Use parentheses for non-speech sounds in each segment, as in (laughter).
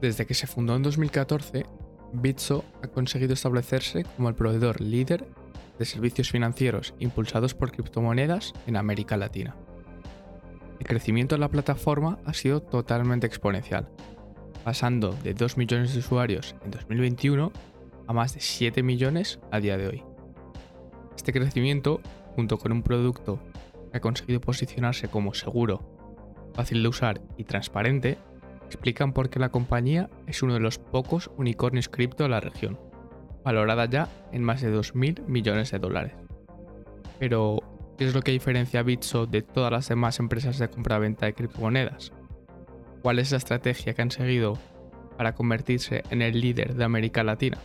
Desde que se fundó en 2014, Bitso ha conseguido establecerse como el proveedor líder de servicios financieros impulsados por criptomonedas en América Latina. El crecimiento de la plataforma ha sido totalmente exponencial, pasando de 2 millones de usuarios en 2021 a más de 7 millones a día de hoy. Este crecimiento, junto con un producto que ha conseguido posicionarse como seguro, fácil de usar y transparente, explican por qué la compañía es uno de los pocos unicornios cripto de la región, valorada ya en más de 2.000 millones de dólares. Pero, ¿qué es lo que diferencia a Bitso de todas las demás empresas de compra-venta de criptomonedas? ¿Cuál es la estrategia que han seguido para convertirse en el líder de América Latina?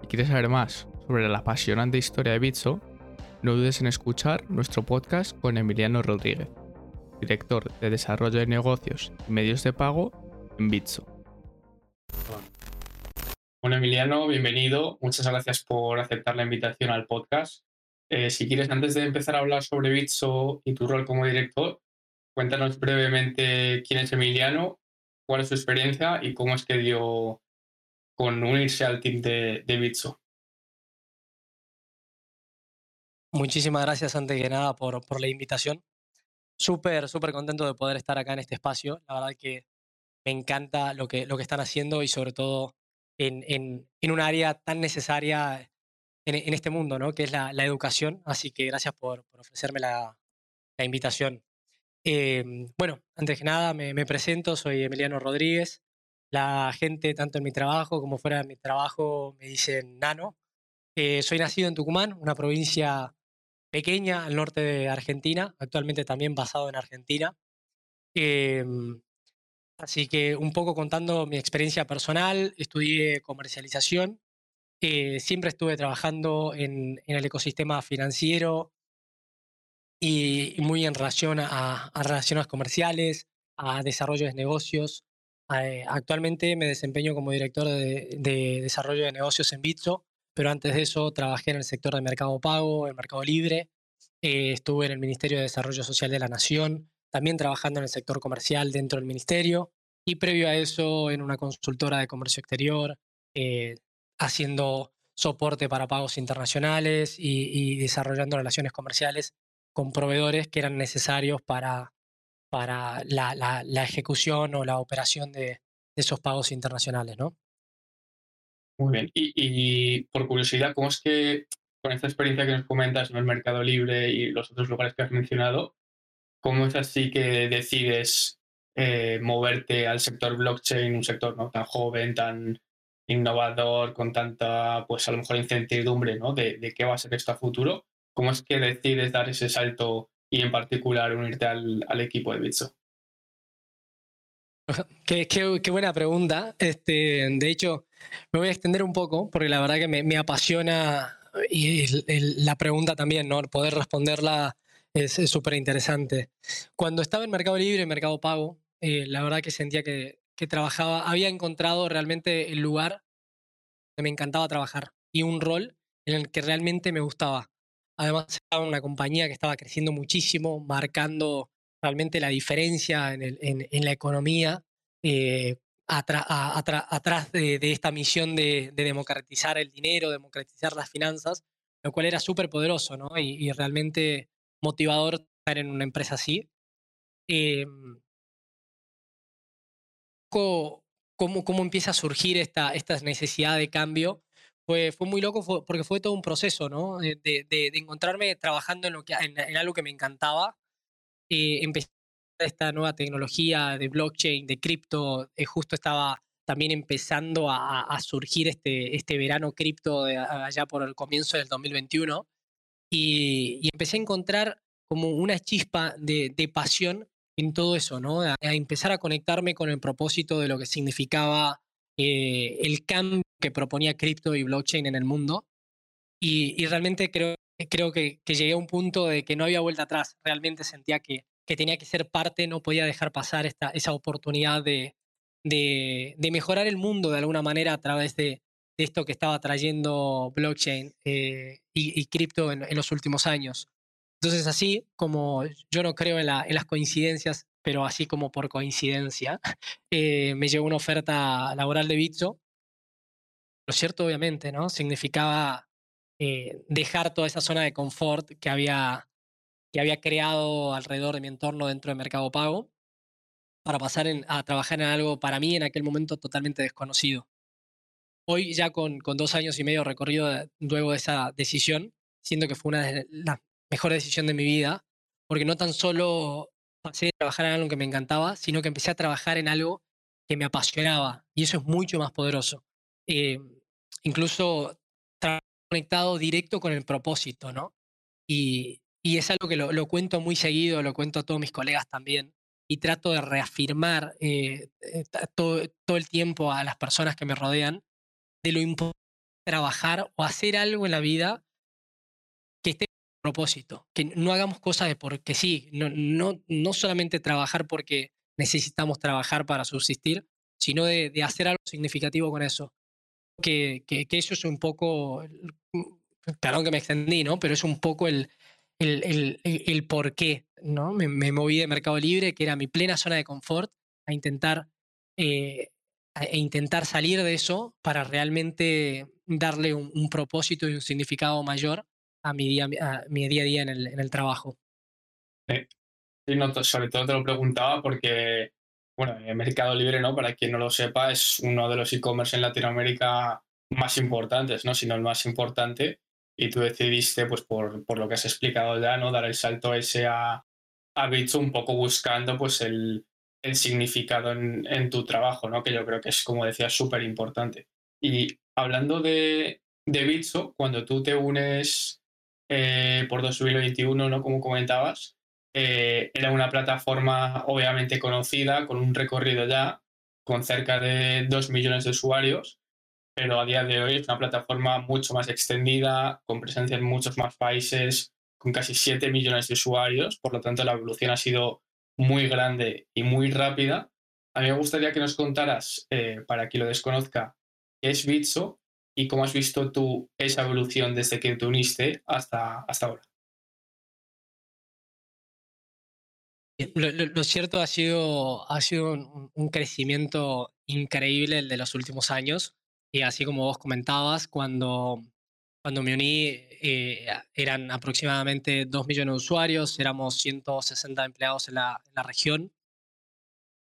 Si quieres saber más sobre la apasionante historia de Bitso, no dudes en escuchar nuestro podcast con Emiliano Rodríguez director de Desarrollo de Negocios y Medios de Pago en Bitso. Bueno, Emiliano, bienvenido. Muchas gracias por aceptar la invitación al podcast. Eh, si quieres, antes de empezar a hablar sobre Bitso y tu rol como director, cuéntanos brevemente quién es Emiliano, cuál es su experiencia y cómo es que dio con unirse al team de, de Bitso. Muchísimas gracias antes que nada por, por la invitación súper, súper contento de poder estar acá en este espacio. La verdad que me encanta lo que, lo que están haciendo y sobre todo en, en, un área tan necesaria en, en, este mundo, ¿no? que es la, la educación. Así que gracias por, por ofrecerme la, la invitación. Eh, bueno, antes que nada me, me, presento, soy Emiliano Rodríguez. La gente, tanto en mi trabajo como fuera de mi trabajo, me dicen Nano. Eh, soy nacido en Tucumán, una provincia pequeña al norte de Argentina, actualmente también basado en Argentina. Eh, así que un poco contando mi experiencia personal, estudié comercialización, eh, siempre estuve trabajando en, en, el ecosistema financiero y, muy en relación a, a, relaciones comerciales, a desarrollo de negocios. Eh, actualmente me desempeño como director de, de desarrollo de negocios en Bitso, pero antes de eso trabajé en el sector de mercado pago, en mercado libre, eh, estuve en el Ministerio de Desarrollo Social de la Nación, también trabajando en el sector comercial dentro del ministerio y previo a eso en una consultora de comercio exterior, eh, haciendo soporte para pagos internacionales y, y, desarrollando relaciones comerciales con proveedores que eran necesarios para, para la, la, la ejecución o la operación de, de esos pagos internacionales, ¿no? Muy bien. Y, por curiosidad, ¿cómo es que con esta experiencia que nos comentas en el Mercado Libre y los otros lugares que has mencionado, cómo es así que decides eh, moverte al sector blockchain, un sector no tan joven, tan innovador, con tanta, pues a lo mejor incertidumbre, ¿no? De, de qué va a ser esto a futuro. ¿Cómo es que decides dar ese salto y en particular unirte al, al equipo de Bitso? (laughs) Qué, qué, qué, buena pregunta. Este, de hecho, me voy a extender un poco porque la verdad que me, apasiona y la pregunta también, ¿no? Poder responderla es súper interesante. Cuando estaba en Mercado Libre, en Mercado Pago, eh, la verdad que sentía que, que trabajaba, había encontrado realmente el lugar que me encantaba trabajar y un rol en el que realmente me gustaba. Además, estaba una compañía que estaba creciendo muchísimo, marcando realmente la diferencia en, en, en la economía, eh, atrás de, de, esta misión de, de, democratizar el dinero, democratizar las finanzas, lo cual era súper poderoso ¿no? y, y, realmente motivador estar en una empresa así. Eh, ¿cómo, ¿Cómo empieza a surgir esta, esta necesidad de cambio? Fue, fue muy loco fue, porque fue todo un proceso, ¿no? De, de, de encontrarme trabajando en, lo que, en, en, algo que me encantaba. Eh, empecé esta nueva tecnología de blockchain, de cripto, eh, justo estaba también empezando a, a surgir este, este verano cripto allá por el comienzo del 2021 y, y, empecé a encontrar como una chispa de, de pasión en todo eso, ¿no? A, a, empezar a conectarme con el propósito de lo que significaba eh, el cambio que proponía cripto y blockchain en el mundo y, y realmente creo, creo que, que llegué a un punto de que no había vuelta atrás, realmente sentía que que tenía que ser parte, no podía dejar pasar esta, esa oportunidad de, de, mejorar el mundo de alguna manera a través de, esto que estaba trayendo blockchain eh, y, cripto en, en, los últimos años. Entonces así como yo no creo en, las coincidencias, pero así como por coincidencia, (laughs) eh, me llegó una oferta laboral de Bitso. Lo cierto, obviamente, ¿no? Significaba eh, dejar toda esa zona de confort que había, que había creado alrededor de mi entorno dentro de Mercado Pago para pasar a trabajar en algo para mí en aquel momento totalmente desconocido. Hoy ya con, con dos años y medio recorrido luego de esa decisión, siento que fue una de las mejores decisiones de mi vida, porque no tan solo pasé a trabajar en algo que me encantaba, sino que empecé a trabajar en algo que me apasionaba y eso es mucho más poderoso. Eh, incluso conectado directo con el propósito, ¿no? Y, y es algo que lo, lo, cuento muy seguido, lo cuento a todos mis colegas también, y trato de reafirmar eh, eh, todo, todo, el tiempo a las personas que me rodean de lo importante trabajar o hacer algo en la vida que esté en propósito, que no hagamos cosas de porque sí, no, no, no solamente trabajar porque necesitamos trabajar para subsistir, sino de, de hacer algo significativo con eso. Que, que, que, eso es un poco, perdón que me extendí, ¿no? Pero es un poco el, el, el, por qué, ¿no? Me, moví de Mercado Libre, que era mi plena zona de confort, a intentar, eh, a, intentar salir de eso para realmente darle un, propósito y un significado mayor a mi día a, mi día, a, día en el, en el trabajo. Sí, no, sobre todo te lo preguntaba porque, bueno, el Mercado Libre, ¿no? Para quien no lo sepa, es uno de los e-commerce en Latinoamérica más importantes, ¿no? Si no el más importante y tú decidiste, pues por, por, lo que has explicado ya, ¿no? Dar el salto ese a, a Bitso un poco buscando pues el, el significado en, en, tu trabajo, ¿no? Que yo creo que es, como decía, súper importante. Y hablando de, de Bitso, cuando tú te unes eh, por 2021, ¿no? Como comentabas, eh, era una plataforma obviamente conocida, con un recorrido ya, con cerca de 2 millones de usuarios, pero a día de hoy es una plataforma mucho más extendida, con presencia en muchos más países, con casi 7 millones de usuarios, por lo tanto la evolución ha sido muy grande y muy rápida. A mí me gustaría que nos contaras, eh, para quien lo desconozca, qué es Bitso y cómo has visto tú esa evolución desde que te uniste hasta, hasta ahora. Lo, cierto ha sido, ha sido un, crecimiento increíble el de los últimos años. Y así como vos comentabas, cuando, cuando me uní eh, eran aproximadamente 2 millones de usuarios, éramos 160 empleados en la, en la región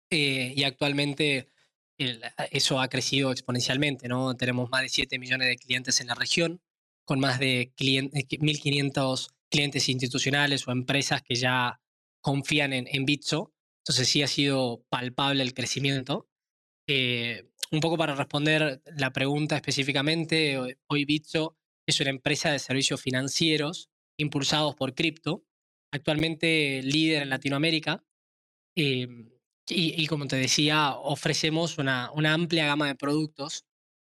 eh, y actualmente el, eso ha crecido exponencialmente, ¿no? Tenemos más de 7 millones de clientes en la región, con más de 1.500 clientes institucionales o empresas que ya confían en, en Bitso. Entonces sí ha sido palpable el crecimiento. Eh, un poco para responder la pregunta específicamente, hoy Bitso es una empresa de servicios financieros impulsados por cripto, actualmente líder en Latinoamérica. Em, y, como te decía, ofrecemos una, una, amplia gama de productos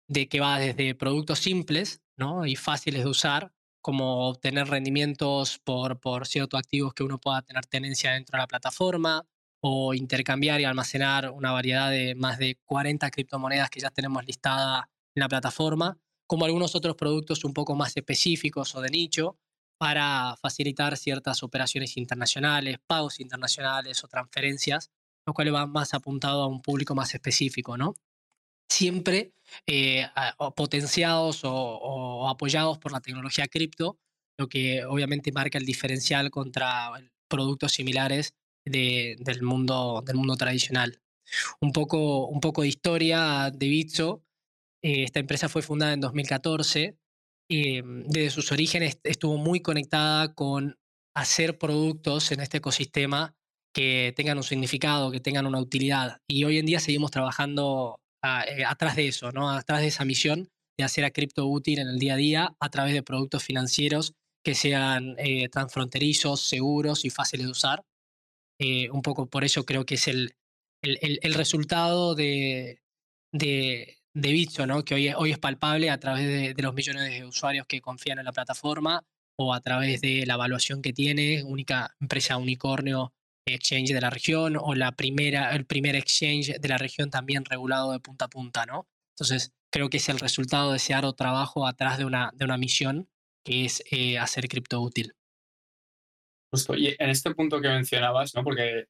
de que va desde productos simples ¿no? y fáciles de usar, como obtener rendimientos por, por ciertos activos que uno pueda tener tenencia dentro de la plataforma, o intercambiar y almacenar una variedad de más de 40 criptomonedas que ya tenemos listada en la plataforma, como algunos otros productos un poco más específicos o de nicho para facilitar ciertas operaciones internacionales, pagos internacionales o transferencias, lo cual va más apuntado a un público más específico, ¿no? Siempre eh, potenciados o, o apoyados por la tecnología cripto, lo que obviamente marca el diferencial contra productos similares del, mundo, del mundo tradicional. Un poco, un poco de historia de Bitso. Eh, esta empresa fue fundada en 2014. y mm, desde sus orígenes estuvo muy conectada con hacer productos en este ecosistema que tengan un significado, que tengan una utilidad. Y hoy en día seguimos trabajando eh, atrás de eso, ¿no? atrás de esa misión de hacer a cripto útil en el día a día a través de productos financieros que sean eh, transfronterizos, seguros y fáciles de usar. Eh, un poco por eso creo que es el, el, el, resultado de, de, de Bitso, ¿no? que hoy, hoy es palpable a través de, los millones de usuarios que confían en la plataforma o a través de la evaluación que tiene, única empresa unicornio exchange de la región o la primera, el primer exchange de la región también regulado de punta a punta. ¿no? Entonces, creo que es el resultado de ese arduo trabajo atrás de una, de una misión que es eh, hacer cripto útil. Justo. Y en este punto que mencionabas, ¿no? Porque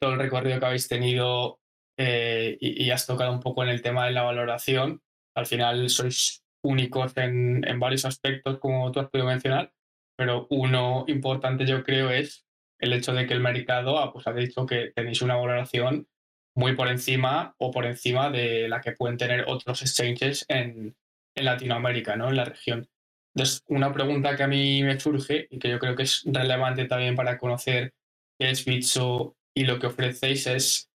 todo el recorrido que habéis tenido eh, y, has tocado un poco en el tema de la valoración, al final sois únicos en, en varios aspectos, como tú has podido mencionar, pero uno importante yo creo es el hecho de que el mercado ah, pues, ha dicho que tenéis una valoración muy por encima o por encima de la que pueden tener otros exchanges en, en Latinoamérica, ¿no? en la región. Entonces, una pregunta que a mí me surge y que yo creo que es relevante también para conocer qué es Bitso y lo que ofrecéis es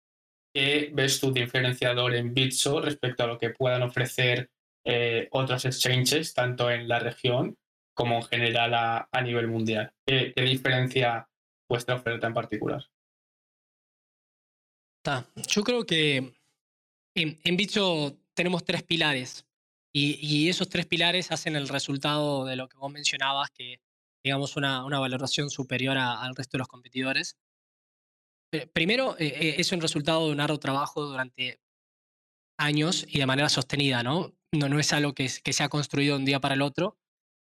qué ves tú diferenciador en Bitso respecto a lo que puedan ofrecer eh, otros exchanges, tanto en la región como en general a, nivel mundial. ¿Qué, diferencia vuestra oferta en particular? Yo creo que en, en Bitso tenemos tres pilares y, esos tres pilares hacen el resultado de lo que vos mencionabas, que digamos una, una valoración superior al resto de los competidores. Primero, eh, eh, es un resultado de un arduo trabajo durante años y de manera sostenida, ¿no? No, no es algo que, se ha construido un día para el otro,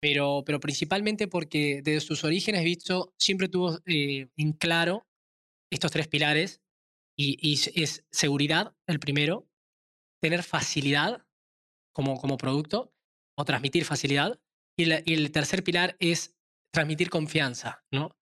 pero, pero principalmente porque desde sus orígenes visto siempre tuvo eh, en claro estos tres pilares y, es seguridad, el primero, tener facilidad como, como producto o transmitir facilidad. Y, el tercer pilar es transmitir confianza, ¿no?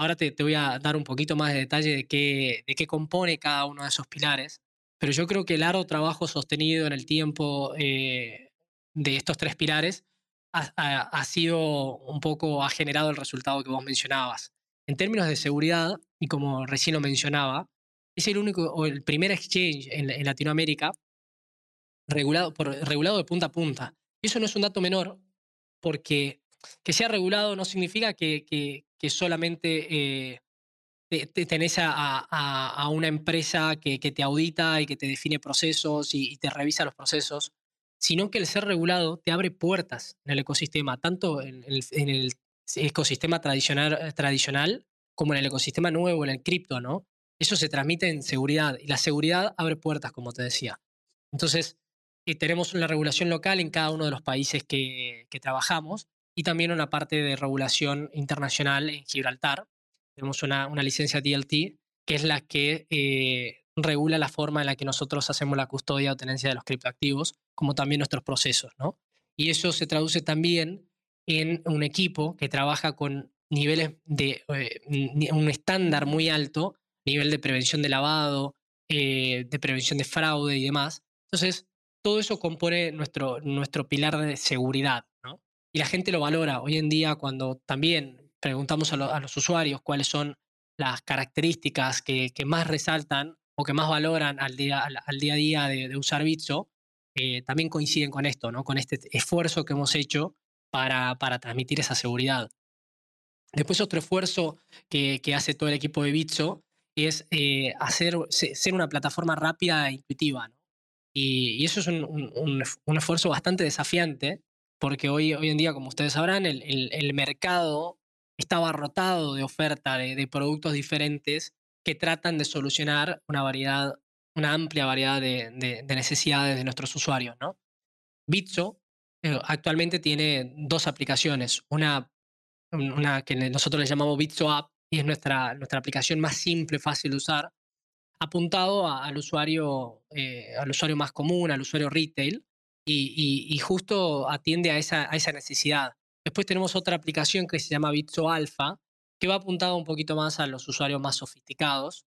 Ahora te, te, voy a dar un poquito más de detalle de qué, de qué compone cada uno de esos pilares, pero yo creo que el largo trabajo sostenido en el tiempo eh, de estos tres pilares ha, ha, sido un poco, ha generado el resultado que vos mencionabas. En términos de seguridad, y como recién lo mencionaba, es el único o el primer exchange en, en Latinoamérica regulado, por, regulado de punta a punta. Y eso no es un dato menor, porque que sea regulado no significa que, que, solamente eh, tenés a, una empresa que, te audita y que te define procesos y, te revisa los procesos, sino que el ser regulado te abre puertas en el ecosistema, tanto en el, en el ecosistema tradicional, tradicional como en el ecosistema nuevo, en el cripto, ¿no? Eso se transmite en seguridad y la seguridad abre puertas, como te decía. Entonces, tenemos una regulación local en cada uno de los países que, trabajamos y también una parte de regulación internacional en Gibraltar. Tenemos una, una licencia DLT, que es la que eh, regula la forma en la que nosotros hacemos la custodia o tenencia de los criptoactivos, como también nuestros procesos. ¿no? Y eso se traduce también en un equipo que trabaja con niveles de eh, un estándar muy alto, nivel de prevención de lavado, eh, de prevención de fraude y demás. Entonces, todo eso compone nuestro, nuestro pilar de seguridad, ¿no? Y la gente lo valora. Hoy en día, cuando también preguntamos a, los usuarios cuáles son las características que, más resaltan o que más valoran al día, al, día a día de, usar Bitso, eh, también coinciden con esto, ¿no? Con este esfuerzo que hemos hecho para, para transmitir esa seguridad. Después otro esfuerzo que, que hace todo el equipo de Bitso es eh, hacer, ser una plataforma rápida e intuitiva, ¿no? Y, eso es un, esfuerzo bastante desafiante, porque hoy, hoy en día, como ustedes sabrán, el, el, mercado está abarrotado de oferta de, productos diferentes que tratan de solucionar una variedad, una amplia variedad de, de, necesidades de nuestros usuarios. ¿no? Bitso eh, actualmente tiene dos aplicaciones, una, una que nosotros le llamamos Bitso App, y es nuestra, nuestra aplicación más simple, fácil de usar, apuntado al, usuario, eh, al usuario más común, al usuario retail, y, justo atiende a esa, a esa, necesidad. Después tenemos otra aplicación que se llama Bitso Alpha, que va apuntado un poquito más a los usuarios más sofisticados,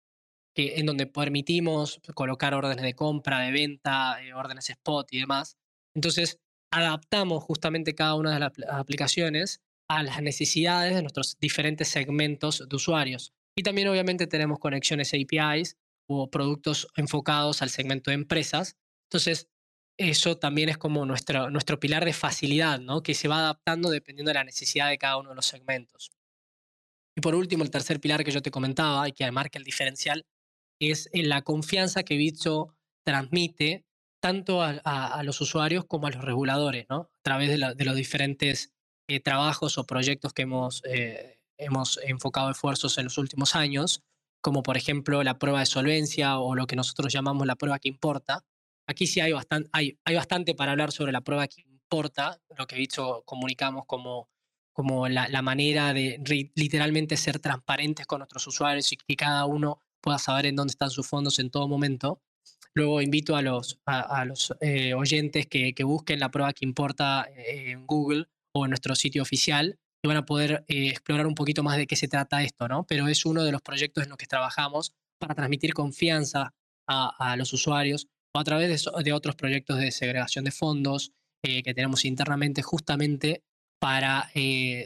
que, en donde permitimos colocar órdenes de compra, de venta, eh, órdenes spot y demás. Entonces, adaptamos justamente cada una de las aplicaciones a las necesidades de nuestros diferentes segmentos de usuarios. Y también obviamente tenemos conexiones APIs o productos enfocados al segmento de empresas. Entonces, eso también es como nuestro, nuestro pilar de facilidad, ¿no? que se va adaptando dependiendo de la necesidad de cada uno de los segmentos. Y por último, el tercer pilar que yo te comentaba y que marca el diferencial es la confianza que Bitso transmite tanto a, los usuarios como a los reguladores, ¿no? a través de, los diferentes eh, trabajos o proyectos que hemos, eh, hemos enfocado esfuerzos en los últimos años como por ejemplo la prueba de solvencia o lo que nosotros llamamos la prueba que importa. Aquí sí hay, bastante, hay, hay bastante para hablar sobre la prueba que importa, lo que dicho comunicamos como como la, manera de literalmente ser transparentes con nuestros usuarios y que cada uno pueda saber en dónde están sus fondos en todo momento. Luego invito a los, a, los eh, oyentes que, busquen la prueba que importa eh, en Google o en nuestro sitio oficial y van a poder eh, explorar un poquito más de qué se trata esto, ¿no? Pero es uno de los proyectos en los que trabajamos para transmitir confianza a, los usuarios o a través de, otros proyectos de segregación de fondos que tenemos internamente justamente para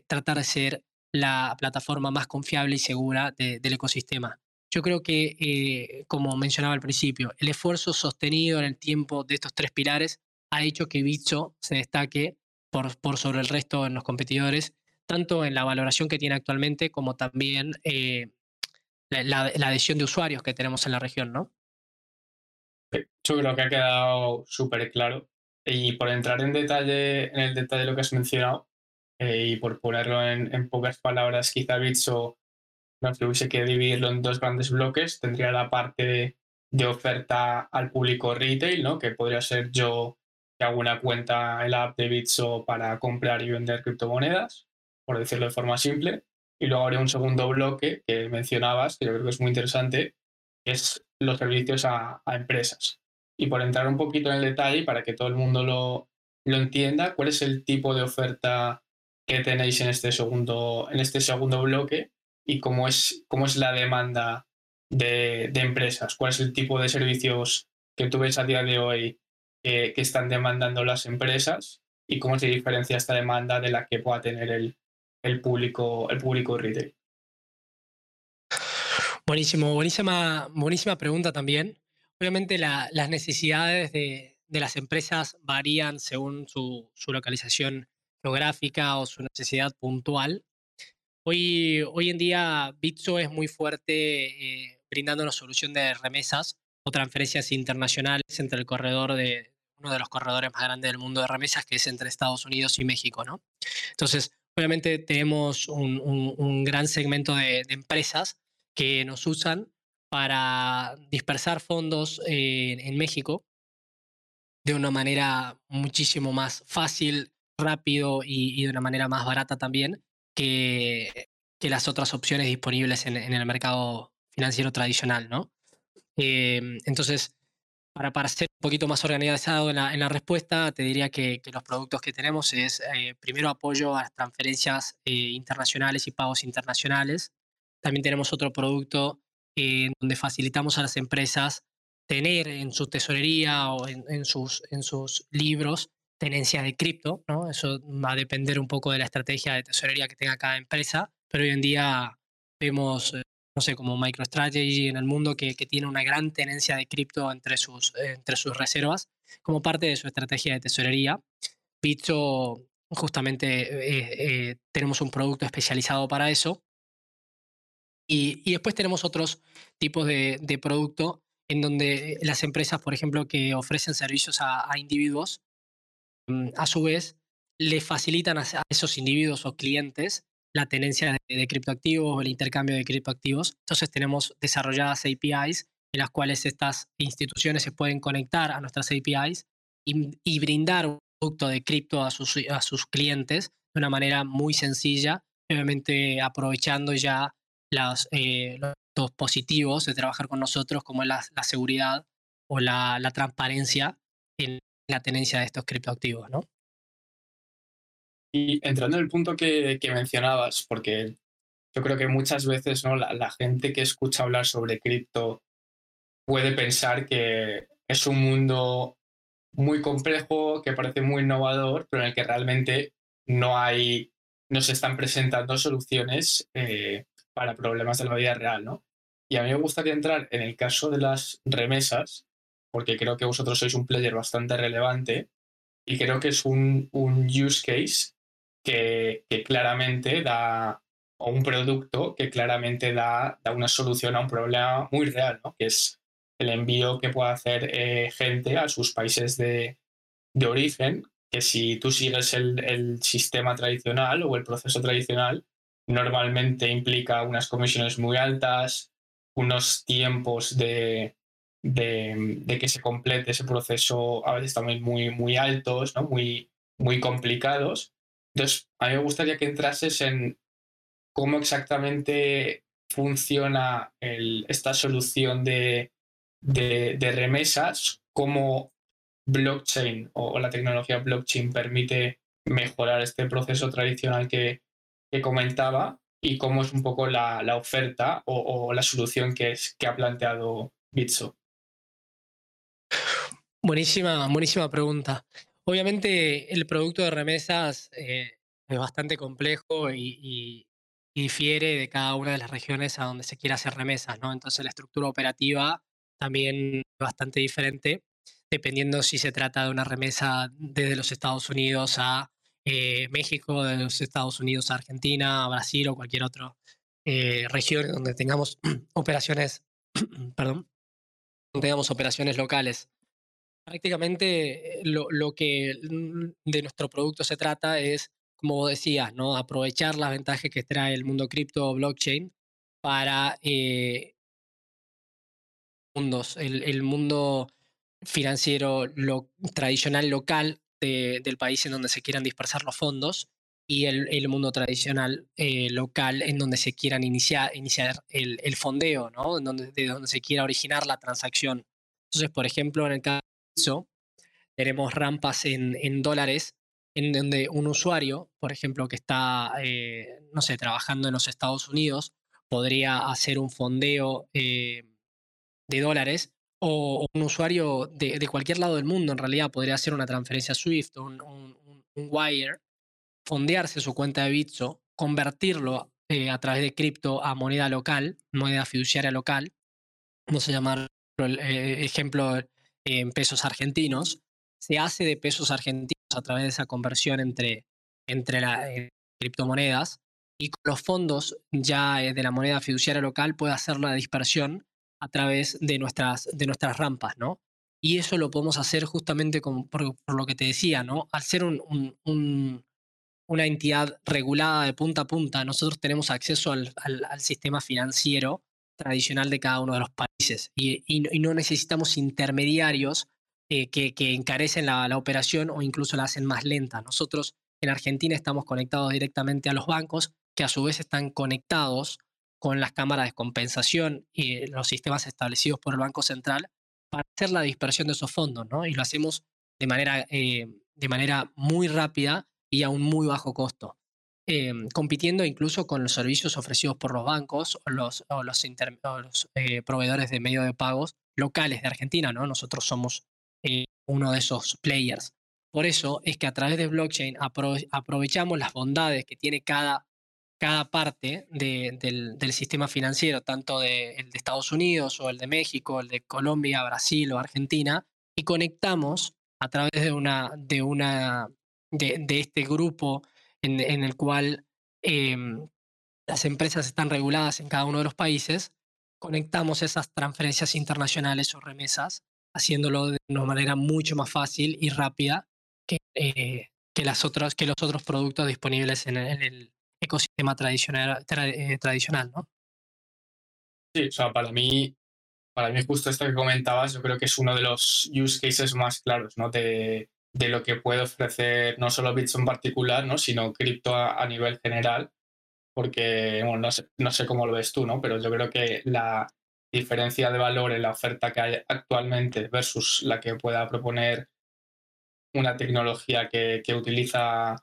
tratar de ser la plataforma más confiable y segura del ecosistema. Yo creo que, eh, como mencionaba al principio, el esfuerzo sostenido en el tiempo de estos tres pilares ha hecho que Bitso se destaque por, por sobre el resto de los competidores, tanto en la valoración que tiene actualmente como también eh, la, adhesión de usuarios que tenemos en la región, ¿no? Yo creo que ha quedado súper claro. Y por entrar en detalle en el detalle de lo que has mencionado, eh, y por ponerlo en, pocas palabras, quizá Bitso si hubiese que dividirlo en dos grandes bloques, tendría la parte de, oferta al público retail, ¿no? que podría ser yo que hago una cuenta en la app de Bitso para comprar y vender criptomonedas, por decirlo de forma simple. Y luego habría un segundo bloque que mencionabas, que yo creo que es muy interesante, que es los servicios a, empresas. Y por entrar un poquito en el detalle, para que todo el mundo lo, lo entienda, ¿cuál es el tipo de oferta que tenéis en este segundo, en este segundo bloque y cómo es, cómo es la demanda de, empresas, cuál es el tipo de servicios que tú ves a día de hoy que están demandando las empresas y cómo se diferencia esta demanda de la que pueda tener el, el público, el público retail. Buenísimo, buenísima, buenísima pregunta también. Obviamente las necesidades de, de, las empresas varían según su, su, localización geográfica o su necesidad puntual. Hoy, hoy en día Bitso es muy fuerte eh, brindando una solución de remesas o transferencias internacionales entre el corredor de uno de los corredores más grandes del mundo de remesas, que es entre Estados Unidos y México. ¿no? Entonces, obviamente tenemos un, un, gran segmento de, empresas que nos usan para dispersar fondos en México de una manera muchísimo más fácil, rápido y, y, de una manera más barata también que, que las otras opciones disponibles en, el mercado financiero tradicional, ¿no? Em, entonces, para, para ser poquito más organizado en la, en la respuesta, te diría que, los productos que tenemos es, eh, primero, apoyo a las transferencias eh, internacionales y pagos internacionales. También tenemos otro producto en donde facilitamos a las empresas tener en su tesorería o en, en sus, en sus libros tenencia de cripto. Eso va a depender un poco de la estrategia de tesorería que tenga cada empresa, pero hoy en día vemos, eh, no sé, como MicroStrategy en el mundo que, tiene una gran tenencia de cripto entre sus, entre sus reservas como parte de su estrategia de tesorería. Bitso, justamente eh, eh, tenemos un producto especializado para eso. Y, y después tenemos otros tipos de, de, producto en donde las empresas, por ejemplo, que ofrecen servicios a, a individuos, Mm, a su vez, le facilitan a esos individuos o clientes la tenencia de, criptoactivos o el intercambio de criptoactivos. Entonces tenemos desarrolladas APIs en las cuales estas instituciones se pueden conectar a nuestras APIs y, brindar un producto de cripto a sus, a sus clientes de una manera muy sencilla, obviamente aprovechando ya eh, los positivos de trabajar con nosotros, como la, la seguridad o la, la transparencia en la tenencia de estos criptoactivos, ¿no? Y entrando en el punto que, mencionabas, porque yo creo que muchas veces ¿no? La, gente que escucha hablar sobre cripto puede pensar que es un mundo muy complejo, que parece muy innovador, pero en el que realmente no hay, no se están presentando soluciones eh, para problemas de la vida real, ¿no? Y a mí me gustaría entrar en el caso de las remesas, porque creo que vosotros sois un player bastante relevante y creo que es un, use case que, claramente da, o un producto que claramente da, da, una solución a un problema muy real, ¿no? que es el envío que puede hacer eh, gente a sus países de, de, origen, que si tú sigues el, el sistema tradicional o el proceso tradicional, normalmente implica unas comisiones muy altas, unos tiempos de, de, que se complete ese proceso a veces también muy, muy altos, ¿no? muy, muy complicados. Entonces, a mí me gustaría que entrases en cómo exactamente funciona esta solución de, remesas, cómo blockchain o, la tecnología blockchain permite mejorar este proceso tradicional que, comentaba y cómo es un poco la, oferta o, la solución que, es, que ha planteado Bitso. Buenísima, buenísima pregunta. Obviamente el producto de remesas eh, es bastante complejo y, difiere de cada una de las regiones a donde se quiera hacer remesas, ¿no? Entonces la estructura operativa también es bastante diferente, dependiendo si se trata de una remesa desde los Estados Unidos a eh, México, de los Estados Unidos a Argentina, a Brasil o cualquier otra eh, región donde tengamos (clears throat) operaciones, (clears throat) perdón, donde tengamos operaciones locales. Prácticamente lo, lo que de nuestro producto se trata es como decías, ¿no? aprovechar las ventajas que trae el mundo cripto blockchain para eh, mundos, el, mundo financiero lo, tradicional local del país en donde se quieran dispersar los fondos y el, mundo tradicional eh, local en donde se quieran iniciar, iniciar el, el fondeo, ¿no? donde, de donde se quiera originar la transacción. Entonces, por ejemplo, en el caso tenemos rampas en, dólares en donde un usuario, por ejemplo, que está, eh, no sé, trabajando en los Estados Unidos, podría hacer un fondeo eh, de dólares o, un usuario de, cualquier lado del mundo, en realidad, podría hacer una transferencia SWIFT, un, un, wire, fondearse su cuenta de Bitso, convertirlo eh, a través de cripto a moneda local, moneda fiduciaria local, vamos a llamar el ejemplo en pesos argentinos, se hace de pesos argentinos a través de esa conversión entre, entre las eh, criptomonedas y con los fondos ya eh, de la moneda fiduciaria local puede hacer la dispersión a través de nuestras, de nuestras rampas, ¿no? Y eso lo podemos hacer justamente por, lo que te decía, ¿no? Al ser un, una entidad regulada de punta a punta, nosotros tenemos acceso al, al, sistema financiero tradicional de cada uno de los países y, no necesitamos intermediarios eh, que, encarecen la, operación o incluso la hacen más lenta. Nosotros en Argentina estamos conectados directamente a los bancos, que a su vez están conectados con las cámaras de compensación y los sistemas establecidos por el Banco Central para hacer la dispersión de esos fondos, ¿no? Y lo hacemos de manera, eh, de manera muy rápida y a un muy bajo costo. Eh, compitiendo incluso con los servicios ofrecidos por los bancos o los, los, proveedores de medios de pagos locales de Argentina, ¿no? Nosotros somos eh, uno de esos players. Por eso es que a través de blockchain aprovechamos las bondades que tiene cada, cada parte del, sistema financiero, tanto de, el de Estados Unidos o el de México, el de Colombia, Brasil o Argentina, y conectamos a través de, una, de, este grupo en, el cual em, las empresas están reguladas en cada uno de los países, conectamos esas transferencias internacionales o remesas haciéndolo de una manera mucho más fácil y rápida que, eh, que, las otras, que los otros productos disponibles en el, ecosistema tradicional, eh, tradicional, ¿no? Sí, o sea, para mí, para mí justo esto que comentabas, yo creo que es uno de los use cases más claros, ¿no? De, de lo que puede ofrecer no solo Bits en particular, ¿no? Sino cripto a, nivel general, porque, bueno, no sé, no sé cómo lo ves tú, ¿no? Pero yo creo que la, diferencia de valor en la oferta que hay actualmente versus la que pueda proponer una tecnología que, utiliza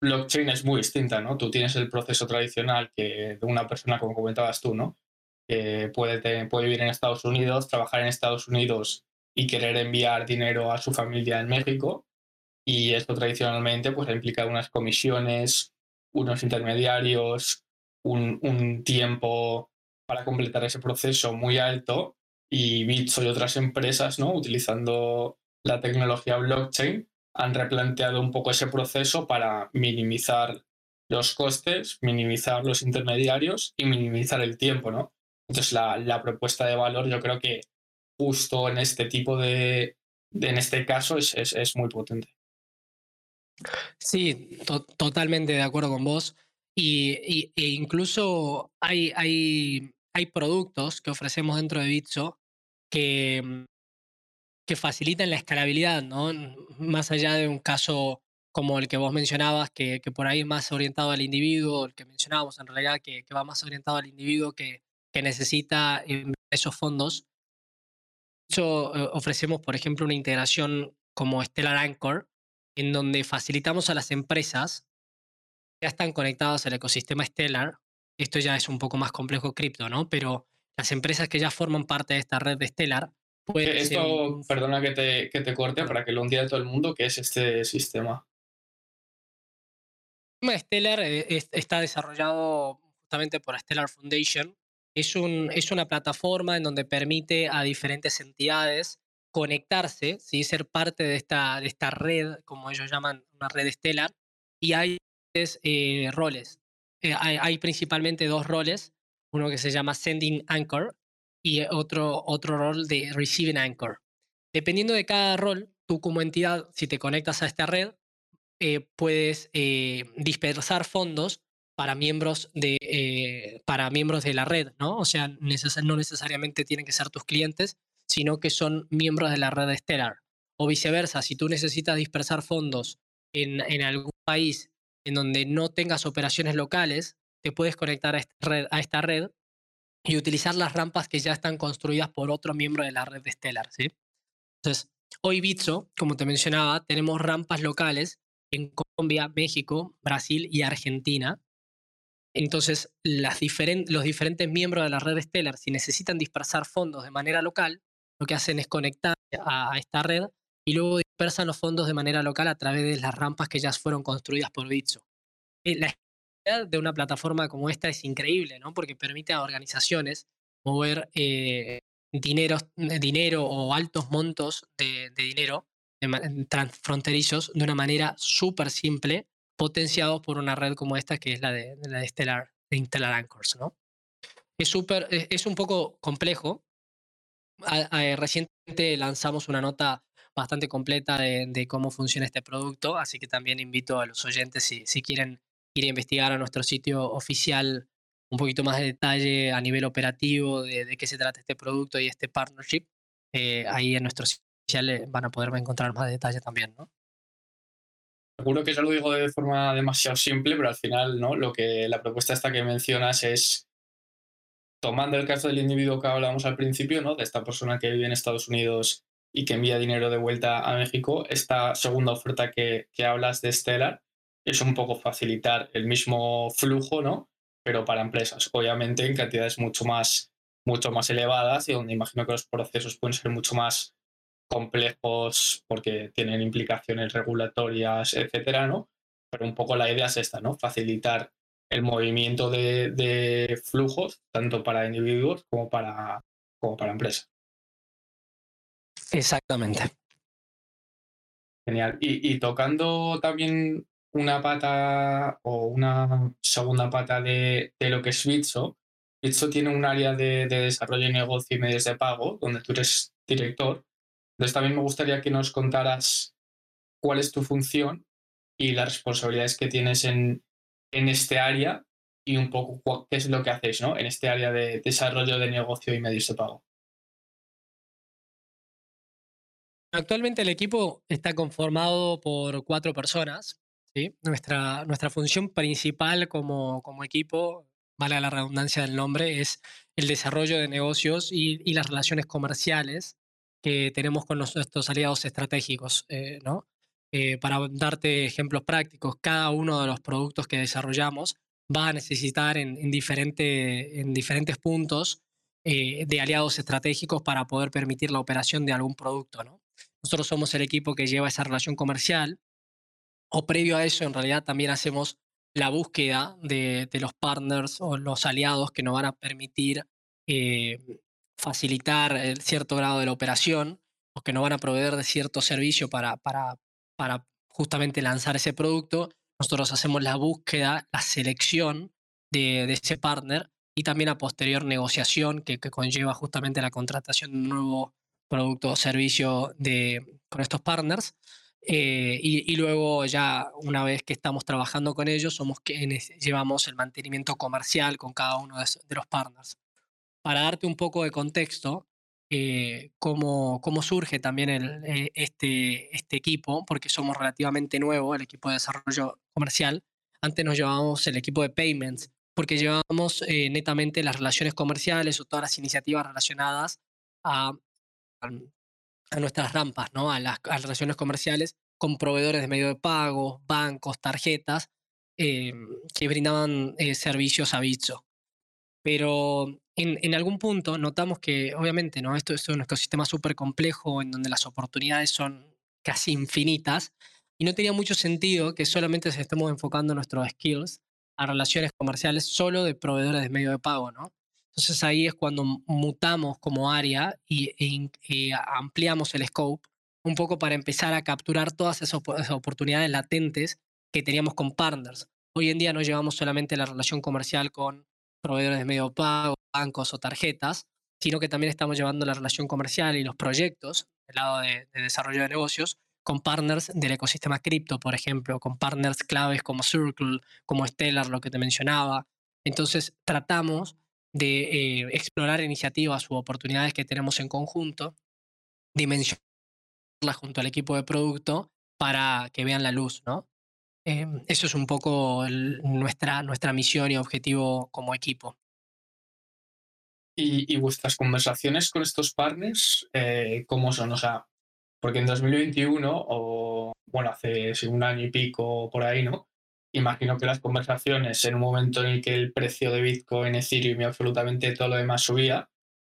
blockchain es muy distinta, ¿no? Tú tienes el proceso tradicional que de una persona, como comentabas tú, ¿no? Que puede, puede vivir en Estados Unidos, trabajar en Estados Unidos y querer enviar dinero a su familia en México. Y esto tradicionalmente pues implica unas comisiones, unos intermediarios, un, un tiempo para completar ese proceso muy alto y Bitso y otras empresas, ¿no? utilizando la tecnología blockchain, han replanteado un poco ese proceso para minimizar los costes, minimizar los intermediarios y minimizar el tiempo. ¿no? Entonces la, propuesta de valor yo creo que justo en este tipo de, en este caso es, es, muy potente. Sí, totalmente de acuerdo con vos. Y, e incluso hay, hay, hay productos que ofrecemos dentro de Bitso que, mm, que facilitan la escalabilidad, ¿no? Más allá de un caso como el que vos mencionabas, que, que, por ahí es más orientado al individuo, el que mencionábamos en realidad, que, que va más orientado al individuo que, que necesita esos fondos. Hecho, eh, ofrecemos, por ejemplo, una integración como Stellar Anchor, en donde facilitamos a las empresas que ya están conectadas al ecosistema Stellar. Esto ya es un poco más complejo cripto, ¿no? Pero las empresas que ya forman parte de esta red de Stellar pueden... Esto, perdona que te, que te corte, para que lo entienda todo el mundo, ¿qué es este sistema? Stellar eh, está desarrollado justamente por Stellar Foundation. Es, un, es una plataforma en donde permite a diferentes entidades conectarse, ¿sí? ser parte de esta, de esta red, como ellos llaman, una red Stellar. Y hay eh, roles. Eh, hay, hay, principalmente dos roles, uno que se llama Sending Anchor y otro, otro rol de Receiving Anchor. Dependiendo de cada rol, tú como entidad, si te conectas a esta red, eh, puedes eh, dispersar fondos para miembros, de, eh, para miembros de la red, ¿no? O sea, no necesariamente tienen que ser tus clientes, sino que son miembros de la red Stellar. O viceversa, si tú necesitas dispersar fondos en, en algún país en donde no tengas operaciones locales, te puedes conectar a esta, red, a esta red y utilizar las rampas que ya están construidas por otro miembro de la red Stellar, ¿sí? Entonces, hoy Bitso, como te mencionaba, tenemos rampas locales en Colombia, México, Brasil y Argentina. Entonces, los diferentes miembros de la red Stellar, si necesitan dispersar fondos de manera local, lo que hacen es conectar a, esta red y luego dispersan los fondos de manera local a través de las rampas que ya fueron construidas por Bitso. Eh, la de una plataforma como esta es increíble, ¿no? Porque permite a organizaciones mover eh, dinero, dinero o altos montos de, de dinero transfronterizos de una manera súper simple, potenciados por una red como esta que es la de, la de Stellar, de Stellar Anchors, ¿no? Es, super, es, un poco complejo. Recientemente lanzamos una nota bastante completa de, de, cómo funciona este producto, así que también invito a los oyentes si, si quieren ir a investigar a nuestro sitio oficial un poquito más de detalle a nivel operativo de, de qué se trata este producto y este partnership, eh, ahí en nuestro sitio van a poder encontrar más detalle también, ¿no? Seguro que yo lo digo de forma demasiado simple, pero al final, ¿no? Lo que la propuesta esta que mencionas es tomando el caso del individuo que hablábamos al principio, ¿no? De esta persona que vive en Estados Unidos y que envía dinero de vuelta a México, esta segunda oferta que, hablas de Stellar es un poco facilitar el mismo flujo, ¿no? Pero para empresas, obviamente en cantidades mucho más, mucho más elevadas y donde imagino que los procesos pueden ser mucho más complejos porque tienen implicaciones regulatorias, etcétera, ¿no? Pero un poco la idea es esta, ¿no? Facilitar el movimiento de, flujos, tanto para individuos como para, como para empresas. Exactamente. Genial. Y, tocando también una pata o una segunda pata de, lo que es Bitso, Bitso tiene un área de, de desarrollo de negocio y medios de pago, donde tú eres director. Entonces también me gustaría que nos contaras cuál es tu función y las responsabilidades que tienes en, en este área y un poco qué es lo que hacéis ¿no? en este área de desarrollo de negocio y medios de pago. Actualmente el equipo está conformado por cuatro personas. Nuestra, nuestra función principal como, como equipo, vale la redundancia del nombre, es el desarrollo de negocios y, y las relaciones comerciales que tenemos con nuestros aliados estratégicos, eh, ¿no? Eh, para darte ejemplos prácticos, cada uno de los productos que desarrollamos va a necesitar en, en, en diferentes puntos eh, de aliados estratégicos para poder permitir la operación de algún producto. ¿no? Nosotros somos el equipo que lleva esa relación comercial, o previo a eso, en realidad también hacemos la búsqueda de, los partners o los aliados que nos van a permitir facilitar el cierto grado de la operación o que no van a proveer de cierto servicio para, para justamente lanzar ese producto, nosotros hacemos la búsqueda, la selección de, ese partner y también a posterior negociación que, que, conlleva justamente la contratación de un nuevo producto o servicio de, con estos partners. Eh, y, luego ya una vez que estamos trabajando con ellos, somos quienes llevamos el mantenimiento comercial con cada uno de los partners para darte un poco de contexto, eh, cómo, cómo, surge también el, eh, este, este equipo, porque somos relativamente nuevos, el equipo de desarrollo comercial. Antes nos llevábamos el equipo de payments, porque llevábamos eh, netamente las relaciones comerciales o todas las iniciativas relacionadas a, a nuestras rampas, ¿no? a, las, relaciones comerciales con proveedores de medio de pago, bancos, tarjetas, que brindaban servicios a Bitso. Pero en, en, algún punto notamos que, obviamente, ¿no? esto, es un ecosistema súper complejo en donde las oportunidades son casi infinitas y no tenía mucho sentido que solamente se estemos enfocando nuestros skills a relaciones comerciales solo de proveedores de medio de pago, ¿no? Entonces ahí es cuando mutamos como área y, y, y ampliamos el scope un poco para empezar a capturar todas esas oportunidades latentes que teníamos con partners. Hoy en día no llevamos solamente la relación comercial con proveedores de medio pago, bancos o tarjetas, sino que también estamos llevando la relación comercial y los proyectos del lado de, desarrollo de negocios con partners del ecosistema cripto, por ejemplo, con partners claves como Circle, como Stellar, lo que te mencionaba. Entonces, tratamos de eh, explorar iniciativas u oportunidades que tenemos en conjunto, dimensionarlas junto al equipo de producto para que vean la luz, ¿no? Em, eso es un poco nuestra, nuestra misión y objetivo como equipo. ¿Y, vuestras conversaciones con estos partners, eh, cómo son? O sea, porque en 2021, o bueno, hace un año y pico por ahí, ¿no? Imagino que las conversaciones en un momento en el que el precio de Bitcoin, Ethereum y absolutamente todo lo demás subía,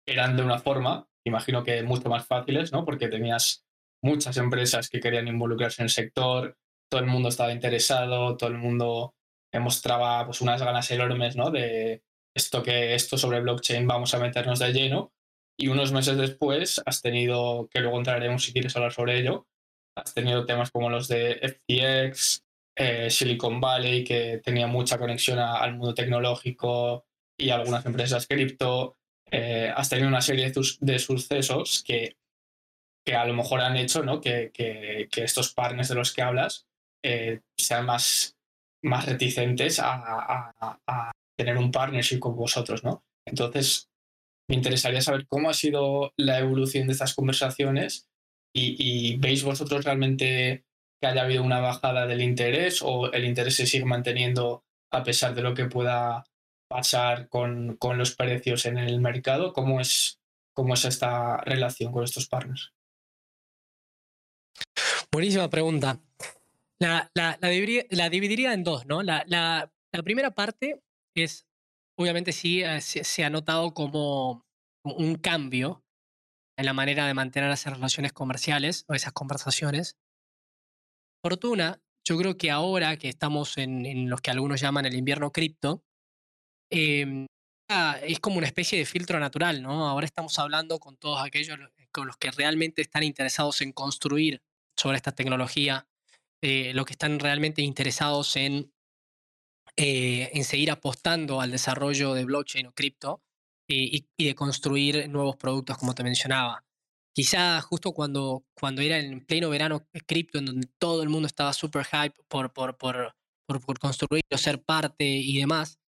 eran de una forma, imagino que mucho más fáciles, ¿no? Porque tenías muchas empresas que querían involucrarse en el sector, todo el mundo estaba interesado, todo el mundo mostraba pues, unas ganas enormes ¿no? de esto que esto sobre blockchain vamos a meternos de lleno. Y unos meses después has tenido, que luego entraremos si quieres hablar sobre ello, has tenido temas como los de FTX, eh, Silicon Valley, que tenía mucha conexión al mundo tecnológico y algunas empresas cripto. Eh, has tenido una serie de, sucesos que, que, a lo mejor han hecho ¿no? que, que, que estos partners de los que hablas eh, sean más, más reticentes a, tener un partnership con vosotros, ¿no? Entonces, me interesaría saber cómo ha sido la evolución de estas conversaciones y, veis vosotros realmente que haya habido una bajada del interés o el interés se sigue manteniendo a pesar de lo que pueda pasar con, con los precios en el mercado. ¿Cómo es, cómo es esta relación con estos partners? Buenísima pregunta. La, la, dividiría, en dos, ¿no? La, primera parte es, obviamente sí, eh, se, ha notado como un cambio en la manera de mantener esas relaciones comerciales o esas conversaciones. Fortuna, yo creo que ahora que estamos en, en los que algunos llaman el invierno cripto, em, es como una especie de filtro natural, ¿no? Ahora estamos hablando con todos aquellos con los que realmente están interesados en construir sobre esta tecnología, eh, los que están realmente interesados en, eh, en seguir apostando al desarrollo de blockchain o cripto y, de construir nuevos productos, como te mencionaba. Quizá justo cuando, cuando era en pleno verano cripto, en donde todo el mundo estaba super hype por, por, por, por, construir o ser parte y demás,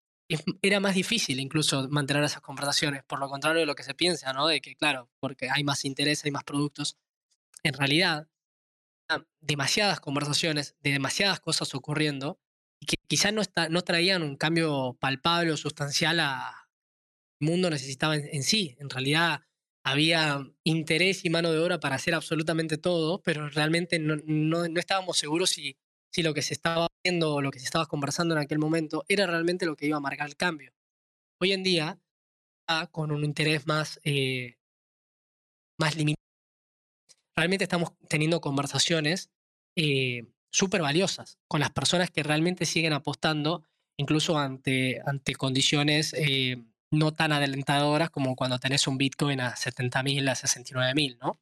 era más difícil incluso mantener esas conversaciones, por lo contrario de lo que se piensa, ¿no? De que, claro, porque hay más interés, hay más productos. En realidad, demasiadas conversaciones, de demasiadas cosas ocurriendo, y que quizás no, no traían un cambio palpable o sustancial a mundo necesitaba en, sí. En realidad había interés y mano de obra para hacer absolutamente todo, pero realmente no, no, estábamos seguros si, si lo que se estaba haciendo o lo que se estaba conversando en aquel momento era realmente lo que iba a marcar el cambio. Hoy en día, con un interés más, eh, más limitado, realmente estamos teniendo conversaciones eh, súper valiosas con las personas que realmente siguen apostando, incluso ante, ante condiciones eh, no tan adelantadoras como cuando tenés un Bitcoin a 70.000, a 69.000, ¿no?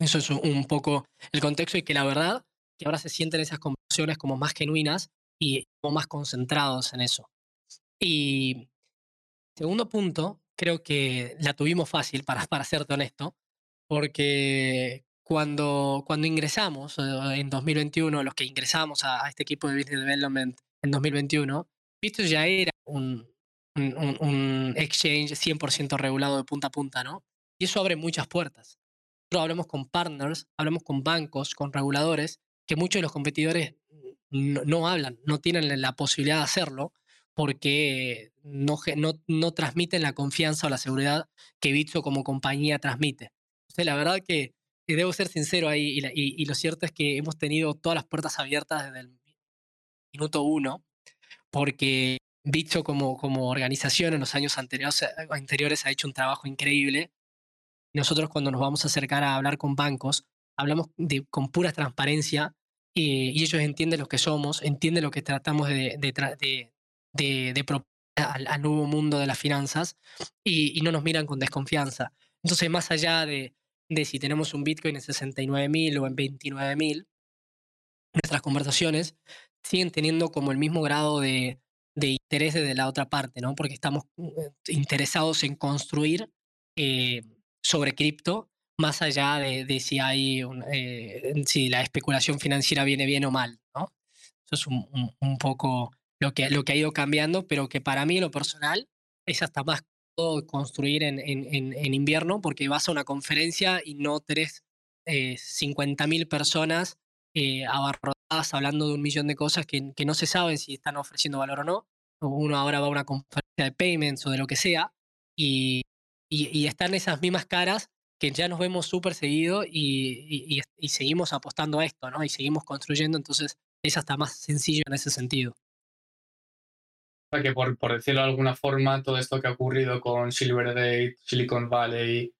Eso es un poco el contexto y que la verdad que ahora se sienten esas conversaciones como más genuinas y como más concentrados en eso. Y segundo punto, creo que la tuvimos fácil, para, para serte honesto, porque cuando, cuando ingresamos eh, en 2021, los que ingresamos a, este equipo de Business Development en 2021, esto ya era un, un, un exchange 100% regulado de punta a punta, ¿no? Y eso abre muchas puertas. Nosotros hablamos con partners, hablamos con bancos, con reguladores, que muchos de los competidores no, hablan, no tienen la posibilidad de hacerlo porque no, no, no, transmiten la confianza o la seguridad que Bitso como compañía transmite. La verdad que, debo ser sincero ahí, y, y, lo cierto es que hemos tenido todas las puertas abiertas desde el minuto uno, porque Bitso como, como organización en los años anteriores, ha hecho un trabajo increíble. Nosotros cuando nos vamos a acercar a hablar con bancos, hablamos de, con pura transparencia y, ellos entienden lo que somos, entienden lo que tratamos de, de, de, proponer al, nuevo mundo de las finanzas y, no nos miran con desconfianza. Entonces, más allá de, de si tenemos un Bitcoin en 69.000 o en 29.000, nuestras conversaciones siguen teniendo como el mismo grado de, de interés de la otra parte, ¿no? Porque estamos eh, interesados en construir eh, sobre cripto más allá de, si hay eh, si la especulación financiera viene bien o mal. Eso es un, un, poco lo que, lo que ha ido cambiando, pero que para mí, lo personal, es hasta más construir en, en, en, invierno porque vas a una conferencia y no tenés eh, 50.000 personas eh, abarrotadas hablando de un millón de cosas que, que, no se saben si están ofreciendo valor o no. Uno ahora va a una conferencia de payments o de lo que sea y, y, y están esas mismas caras que ya nos vemos súper seguido y, y, seguimos apostando a esto, ¿no? Y seguimos construyendo, entonces es hasta más sencillo en ese sentido. Que por, por decirlo de alguna forma, todo esto que ha ocurrido con Silvergate, Silicon Valley,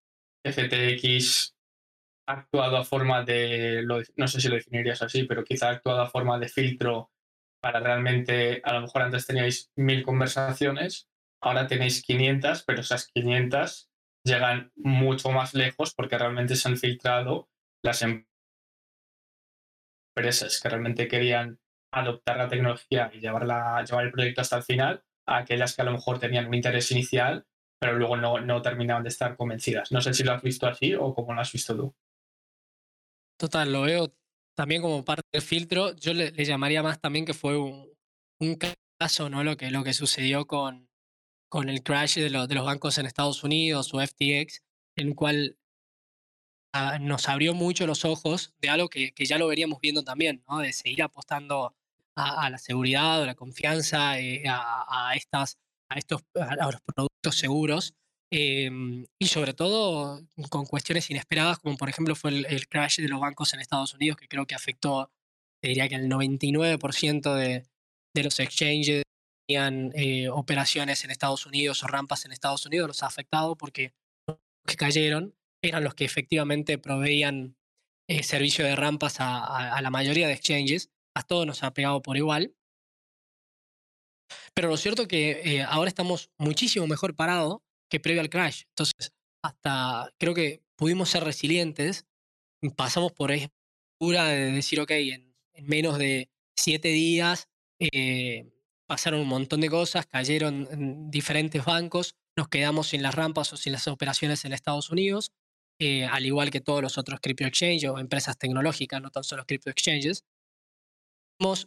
FTX, ha actuado a forma de, no sé si lo definirías así, pero quizá ha actuado a forma de filtro para realmente, a lo mejor antes teníais mil conversaciones, ahora tenéis 500, pero esas 500 llegan mucho más lejos porque realmente se han filtrado las empresas que realmente querían adoptar la tecnología y llevarla, llevar el proyecto hasta el final, a aquellas que a lo mejor tenían un interés inicial, pero luego no, no terminaban de estar convencidas. No sé si lo has visto así o cómo lo has visto tú. Total, lo veo también como parte del filtro. Yo le, llamaría más también que fue un, un, caso, ¿no? Lo que, lo que sucedió con, con el crash de, de, los bancos en Estados Unidos o FTX, en el cual ah, nos abrió mucho los ojos de algo que, que, ya lo veríamos viendo también, ¿no? de seguir apostando a, la seguridad, a la confianza, eh, a, estas, a, estos, a los productos seguros. Em, y sobre todo con cuestiones inesperadas, como por ejemplo fue el, crash de los bancos en Estados Unidos, que creo que afectó, diría que el 99% de, de los exchanges tenían eh, operaciones en Estados Unidos o rampas en Estados Unidos, los ha afectado porque los que cayeron eran los que efectivamente proveían eh, servicio de rampas a, la mayoría de exchanges. A todos nos ha pegado por igual. Pero lo cierto es que eh, ahora estamos muchísimo mejor parados que previo al crash. Entonces, hasta creo que pudimos ser resilientes. Pasamos por esa de decir, ok, en, menos de siete días pasaron un montón de cosas, cayeron diferentes bancos, nos quedamos sin las rampas o sin las operaciones en Estados Unidos, eh, al igual que todos los otros crypto exchanges o empresas tecnológicas, no tan solo crypto exchanges.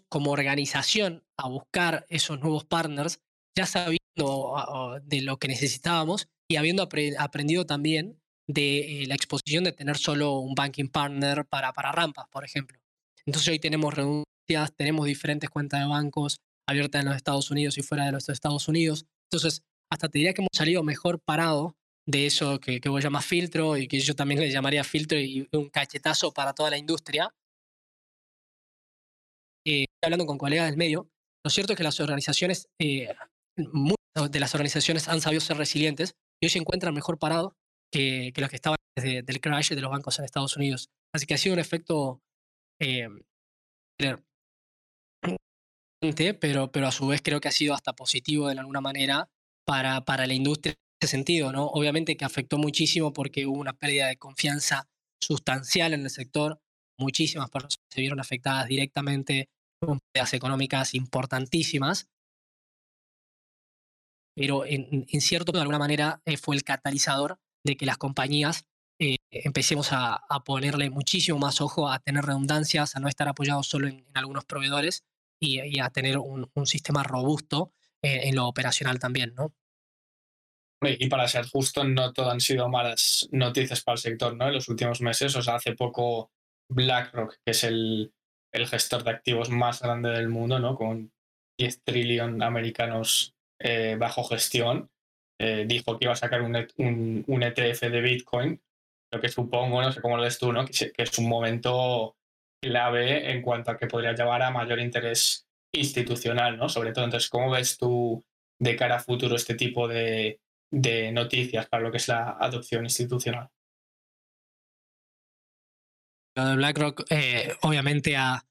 Como organización a buscar esos nuevos partners, ya sabiendo de lo que necesitábamos y habiendo aprendido también de eh, la exposición de tener solo un banking partner para, para rampas, por ejemplo. Entonces hoy tenemos renuncias, tenemos diferentes cuentas de bancos, abierta en los Estados Unidos y fuera de los Estados Unidos. Entonces, hasta te diría que hemos salido mejor parado de eso que, que vos llamas filtro y que yo también le llamaría filtro y un cachetazo para toda la industria. Hablando con colegas del medio, lo cierto es que las organizaciones, eh, muchas de las organizaciones han sabido ser resilientes y hoy se encuentran mejor parados que, los que estaban desde el crash de los bancos en Estados Unidos. Así que ha sido un efecto eh, (clears throat) pero, pero a su vez creo que ha sido hasta positivo de alguna manera para, para la industria en ese sentido, ¿no? Obviamente que afectó muchísimo porque hubo una pérdida de confianza sustancial en el sector, muchísimas personas se vieron afectadas directamente pérdidas económicas importantísimas, pero en, en cierto, de alguna manera, eh, fue el catalizador de que las compañías eh, empecemos a, ponerle muchísimo más ojo a tener redundancias, a no estar apoyados solo en, en algunos proveedores, y, a tener un, sistema robusto eh, en lo operacional también, ¿no? Y para ser justo, no todo han sido malas noticias para el sector, ¿no? En los últimos meses, o sea, hace poco BlackRock, que es el, el gestor de activos más grande del mundo, ¿no? Con 10 trillones americanos eh, bajo gestión, eh, dijo que iba a sacar un, un, un, ETF de Bitcoin, lo que supongo, no sé cómo lo ves tú, ¿no? Que, que es un momento clave en cuanto a que podría llevar a mayor interés institucional, ¿no? Sobre todo, entonces, ¿cómo ves tú de cara a futuro este tipo de, de noticias para lo que es la adopción institucional. Lo de BlackRock eh, obviamente ha,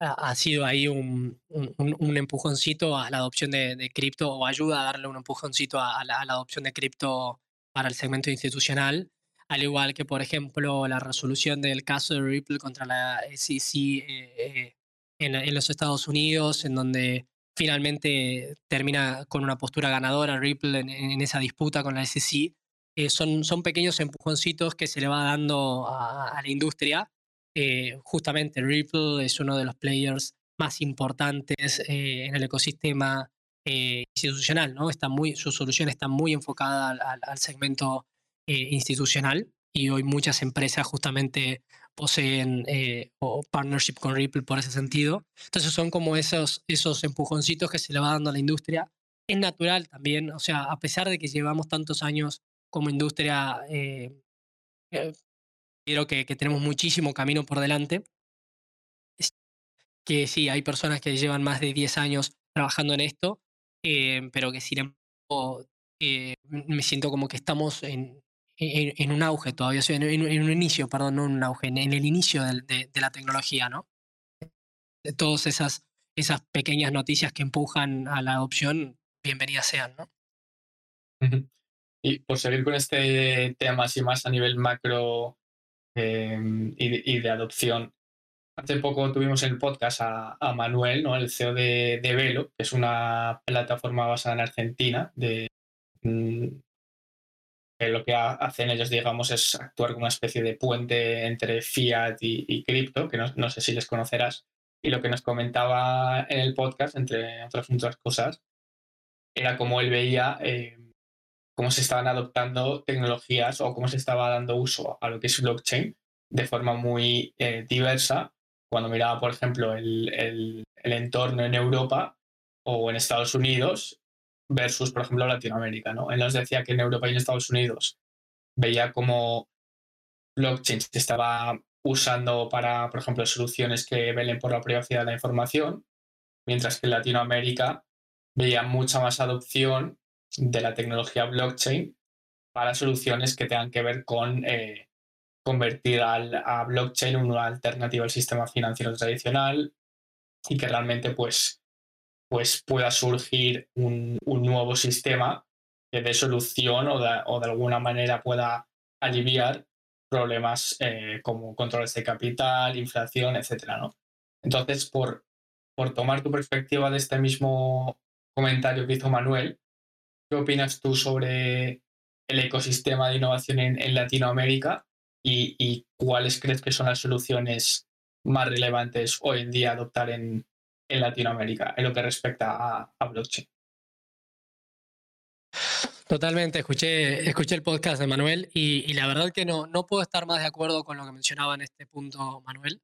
ha, sido ahí un, un, empujoncito a la adopción de, cripto o ayuda a darle un empujoncito a, la, adopción de cripto para el segmento institucional, al igual que, por ejemplo, la resolución del caso de Ripple contra la SEC eh, eh, en, en, los Estados Unidos, en donde finalmente termina con una postura ganadora Ripple en, esa disputa con la SEC. Eh, son, son pequeños empujoncitos que se le va dando a, la industria. Eh, justamente Ripple es uno de los players más importantes eh, en el ecosistema institucional, ¿no? Está muy, su solución está muy enfocada al segmento institucional y hoy muchas empresas justamente poseen eh, o partnership con Ripple por ese sentido. Entonces son como esos, esos empujoncitos que se le va dando a la industria. Es natural también, o sea, a pesar de que llevamos tantos años como industria, eh, eh, creo que, tenemos muchísimo camino por delante. Que sí, hay personas que llevan más de 10 años trabajando en esto, pero que sin embargo me siento como que estamos en, un auge todavía, en, un inicio, perdón, no en un auge, en, el inicio de, de, la tecnología, ¿no? Todas esas, esas pequeñas noticias que empujan a la adopción, bienvenidas sean, ¿no? Y por seguir con este tema así más a nivel macro em, y, y, de adopción, hace poco tuvimos en el podcast a, Manuel, ¿no? el CEO de, de, Velo, que es una plataforma basada en Argentina de mm, lo que hacen ellos, digamos, es actuar como una especie de puente entre fiat y, cripto, que no, sé si les conocerás. Y lo que nos comentaba en el podcast, entre otras muchas cosas, era cómo él veía eh, cómo se estaban adoptando tecnologías o cómo se estaba dando uso a lo que es blockchain de forma muy eh, diversa. Cuando miraba, por ejemplo, el, el, entorno en Europa o en Estados Unidos, versus, por ejemplo, Latinoamérica. ¿no? Él nos decía que en Europa y en Estados Unidos veía como blockchain se estaba usando para, por ejemplo, soluciones que velen por la privacidad de la información, mientras que en Latinoamérica veía mucha más adopción de la tecnología blockchain para soluciones que tengan que ver con eh, convertir al, a blockchain en una alternativa al sistema financiero tradicional y que realmente pues pues pueda surgir un, nuevo sistema que dé solución o de, alguna manera pueda aliviar problemas eh, como controles de capital, inflación, etcétera, ¿no? Entonces, por, por tomar tu perspectiva de este mismo comentario que hizo Manuel, ¿qué opinas tú sobre el ecosistema de innovación en, Latinoamérica y, cuáles crees que son las soluciones más relevantes hoy en día adoptar en, Latinoamérica en lo que respecta a, blockchain. Totalmente, escuché, escuché el podcast de Manuel y, la verdad que no, no puedo estar más de acuerdo con lo que mencionaba en este punto Manuel.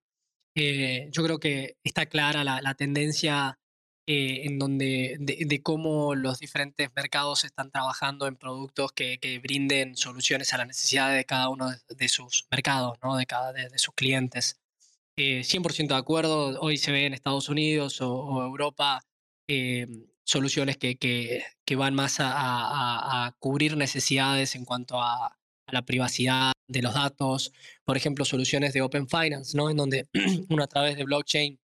Eh, yo creo que está clara la, tendencia eh, en donde de, cómo los diferentes mercados están trabajando en productos que, que brinden soluciones a las necesidades de cada uno de, sus mercados, ¿no? de, cada, de, sus clientes. 100% eh, de acuerdo, hoy se ve en Estados Unidos o, Europa eh, soluciones que, que, que, van más a, a, cubrir necesidades en cuanto a, a, la privacidad de los datos, por ejemplo, soluciones de Open Finance, ¿no? en donde (clears throat) uno a través de blockchain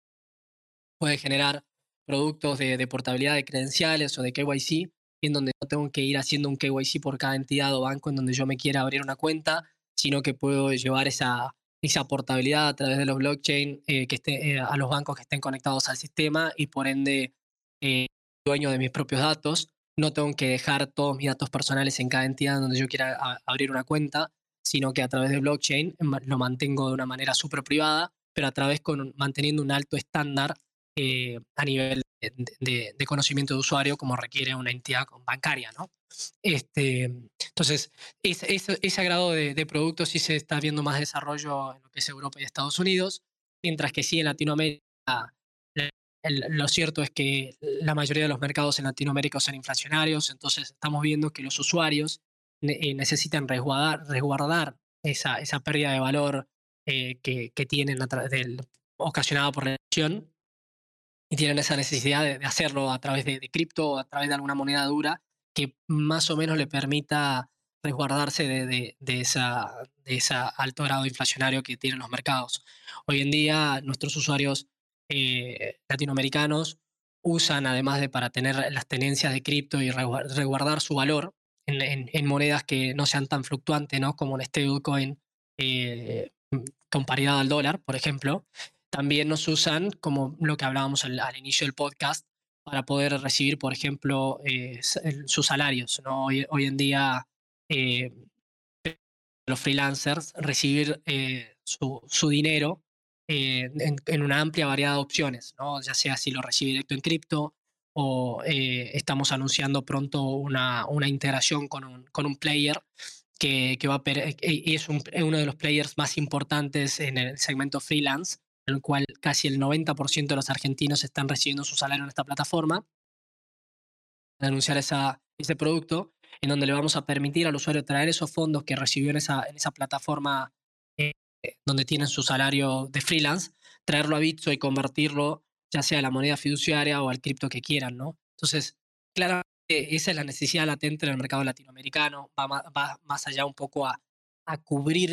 puede generar productos de, de portabilidad de credenciales o de KYC, en donde no tengo que ir haciendo un KYC por cada entidad o banco en donde yo me quiera abrir una cuenta, sino que puedo llevar esa, esa portabilidad a través de los blockchain eh, que esté, eh, a los bancos que estén conectados al sistema y por ende eh, dueño de mis propios datos. No tengo que dejar todos mis datos personales en cada entidad donde yo quiera abrir una cuenta, sino que a través de blockchain lo mantengo de una manera súper privada, pero a través con manteniendo un alto estándar eh, a nivel de, conocimiento de usuario como requiere una entidad bancaria, ¿no? Este, entonces, ese, grado de, de productos sí se está viendo más desarrollo en lo que es Europa y Estados Unidos, mientras que sí en Latinoamérica lo cierto es que la mayoría de los mercados en Latinoamérica son inflacionarios, entonces estamos viendo que los usuarios eh, necesitan resguardar, esa, pérdida de valor eh, que, que, tienen ocasionada por la inflación y tienen esa necesidad de, hacerlo a través de, cripto o a través de alguna moneda dura que más o menos le permita resguardarse de, de, esa, de ese alto grado inflacionario que tienen los mercados. Hoy en día nuestros usuarios eh, latinoamericanos usan, además de para tener las tenencias de cripto y resguardar su valor en, monedas que no sean tan fluctuantes, ¿no? como un stablecoin eh, con paridad al dólar, por ejemplo, también nos usan, como lo que hablábamos al, inicio del podcast, para poder recibir, por ejemplo, eh, sus salarios. ¿no? Hoy, en día, los freelancers recibir su, su, dinero eh, en, una amplia variedad de opciones, ¿no? ya sea si lo recibe directo en cripto o eh, estamos anunciando pronto una, una integración con un, con un player que, que va a eh, y es uno de los players más importantes en el segmento freelance, en el cual casi el 90% de los argentinos están recibiendo su salario en esta plataforma. Anunciar ese producto en donde le vamos a permitir al usuario traer esos fondos que recibió en esa, plataforma eh, donde tienen su salario de freelance, traerlo a Bitso y convertirlo ya sea a la moneda fiduciaria o al cripto que quieran, ¿no? Entonces, claramente esa es la necesidad latente en el mercado latinoamericano, va, va más allá un poco a, a cubrir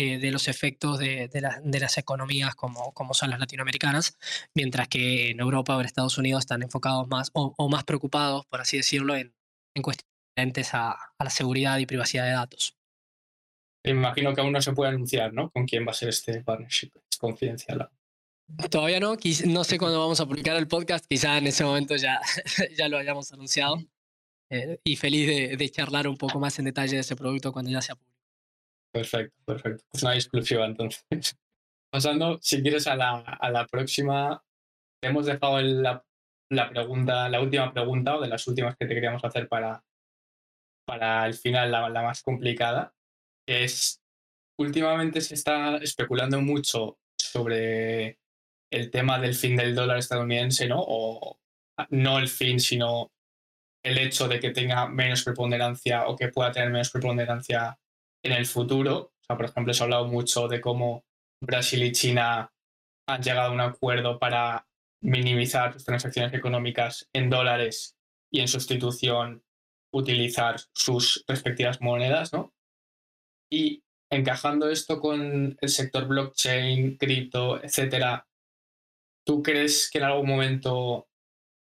eh, de los efectos de, de, las economías como, como son las latinoamericanas, mientras que en Europa o en Estados Unidos están enfocados más o, más preocupados, por así decirlo, en, en cuestiones a, a la seguridad y privacidad de datos. Imagino que aún no se puede anunciar, ¿no? Con quién va a ser este partnership. Es confidencial. Todavía no, no sé cuándo vamos a publicar el podcast, quizá en ese momento ya, (laughs) ya lo hayamos anunciado. Eh, y feliz de, de, charlar un poco más en detalle de ese producto cuando ya sea público. Perfecto, perfecto. Es una exclusiva entonces. (laughs) Pasando, si quieres, a la, a la próxima, hemos dejado la, la, pregunta, la última pregunta o de las últimas que te queríamos hacer para, para el final, la, la más complicada es últimamente se está especulando mucho sobre el tema del fin del dólar estadounidense, ¿no? O no el fin, sino el hecho de que tenga menos preponderancia o que pueda tener menos preponderancia en el futuro. Por ejemplo, se ha hablado mucho de cómo Brasil y China han llegado a un acuerdo para minimizar sus transacciones económicas en dólares y en sustitución utilizar sus respectivas monedas, ¿no? Y encajando esto con el sector blockchain, cripto, etcétera, ¿tú crees que en algún momento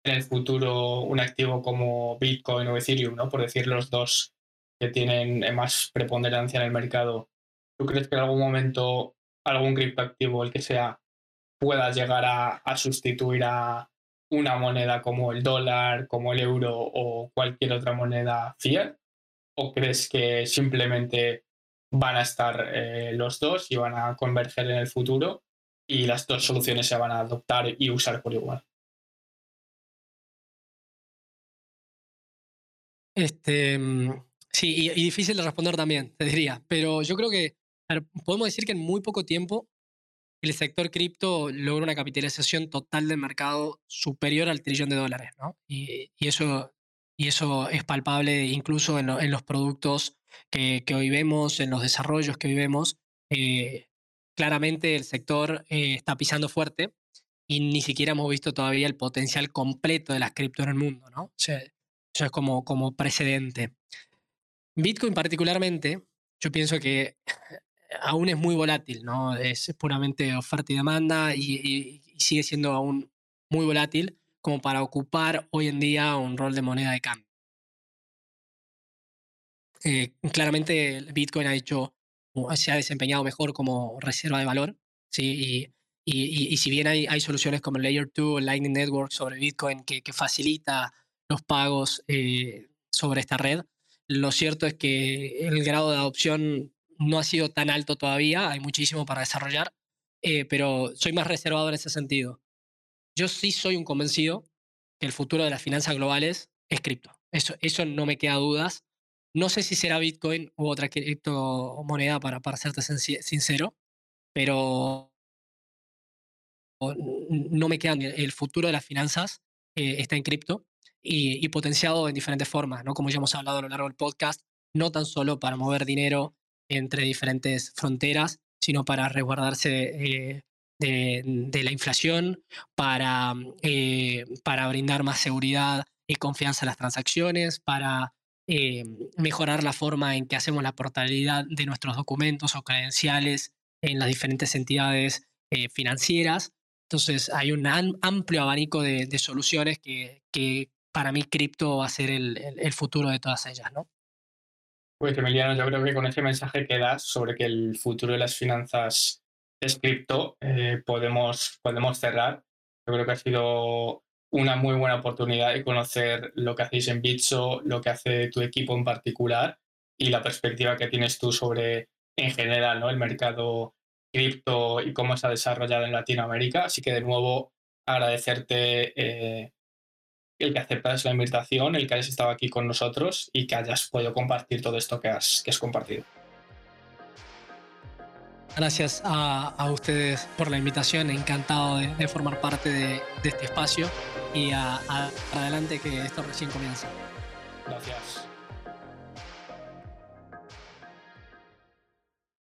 en el futuro un activo como Bitcoin o Ethereum, ¿no? por decir los dos que tienen más preponderancia en el mercado, ¿tú crees que en algún momento algún criptoactivo, el que sea, pueda llegar a, a sustituir a una moneda como el dólar, como el euro o cualquier otra moneda fiat? ¿O crees que simplemente van a estar eh, los dos y van a converger en el futuro y las dos soluciones se van a adoptar y usar por igual. Este, mm, sí, y, difícil de responder también, te diría, pero yo creo que podemos decir que en muy poco tiempo el sector cripto logra una capitalización total del mercado superior al trillón de dólares, ¿no? Y, y eso, y eso es palpable incluso en, en los productos que, hoy vemos, en los desarrollos que hoy vemos, eh, claramente el sector eh, está pisando fuerte y ni siquiera hemos visto todavía el potencial completo de las cripto en el mundo, ¿no? eso es como, como precedente. Bitcoin particularmente, yo pienso que (laughs) aún es muy volátil, ¿no? Es puramente oferta y demanda y, sigue siendo aún muy volátil como para ocupar hoy en día un rol de moneda de cambio. Eh, claramente Bitcoin ha hecho, se ha desempeñado mejor como reserva de valor, ¿sí? Y, y, si bien hay, hay soluciones como Layer 2 Lightning Network sobre Bitcoin que, que facilita los pagos eh, sobre esta red, lo cierto es que el grado de adopción no ha sido tan alto todavía, hay muchísimo para desarrollar, eh, pero soy más reservado en ese sentido. yo sí soy un convencido que el futuro de las finanzas globales es cripto. Eso, eso no me queda dudas. No sé si será Bitcoin u otra criptomoneda, para, para serte sincero, pero no me queda. El futuro de las finanzas eh, está en cripto y, potenciado en diferentes formas, ¿no? Como ya hemos hablado a lo largo del podcast, no tan solo para mover dinero entre diferentes fronteras, sino para resguardarse eh, de, la inflación, para, eh, para brindar más seguridad y confianza en las transacciones, para eh, mejorar la forma en que hacemos la portabilidad de nuestros documentos o credenciales en las diferentes entidades financieras. Entonces hay un amplio abanico de, soluciones que, que, para mí cripto va a ser el, futuro de todas ellas, ¿no? Pues Emiliano, yo creo que con ese mensaje que das sobre que el futuro de las finanzas es cripto, eh, podemos, podemos cerrar. Yo creo que ha sido una muy buena oportunidad de conocer lo que hacéis en Bitso, lo que hace tu equipo en particular y la perspectiva que tienes tú sobre, en general, ¿no? el mercado cripto y cómo se ha desarrollado en Latinoamérica. Así que de nuevo agradecerte eh, el que aceptas la invitación, el que hayas estado aquí con nosotros y que hayas podido compartir todo esto que has, que has compartido. Gracias a, ustedes por la invitación, encantado de, formar parte de, este espacio y adelante que esto recién comienza. Gracias.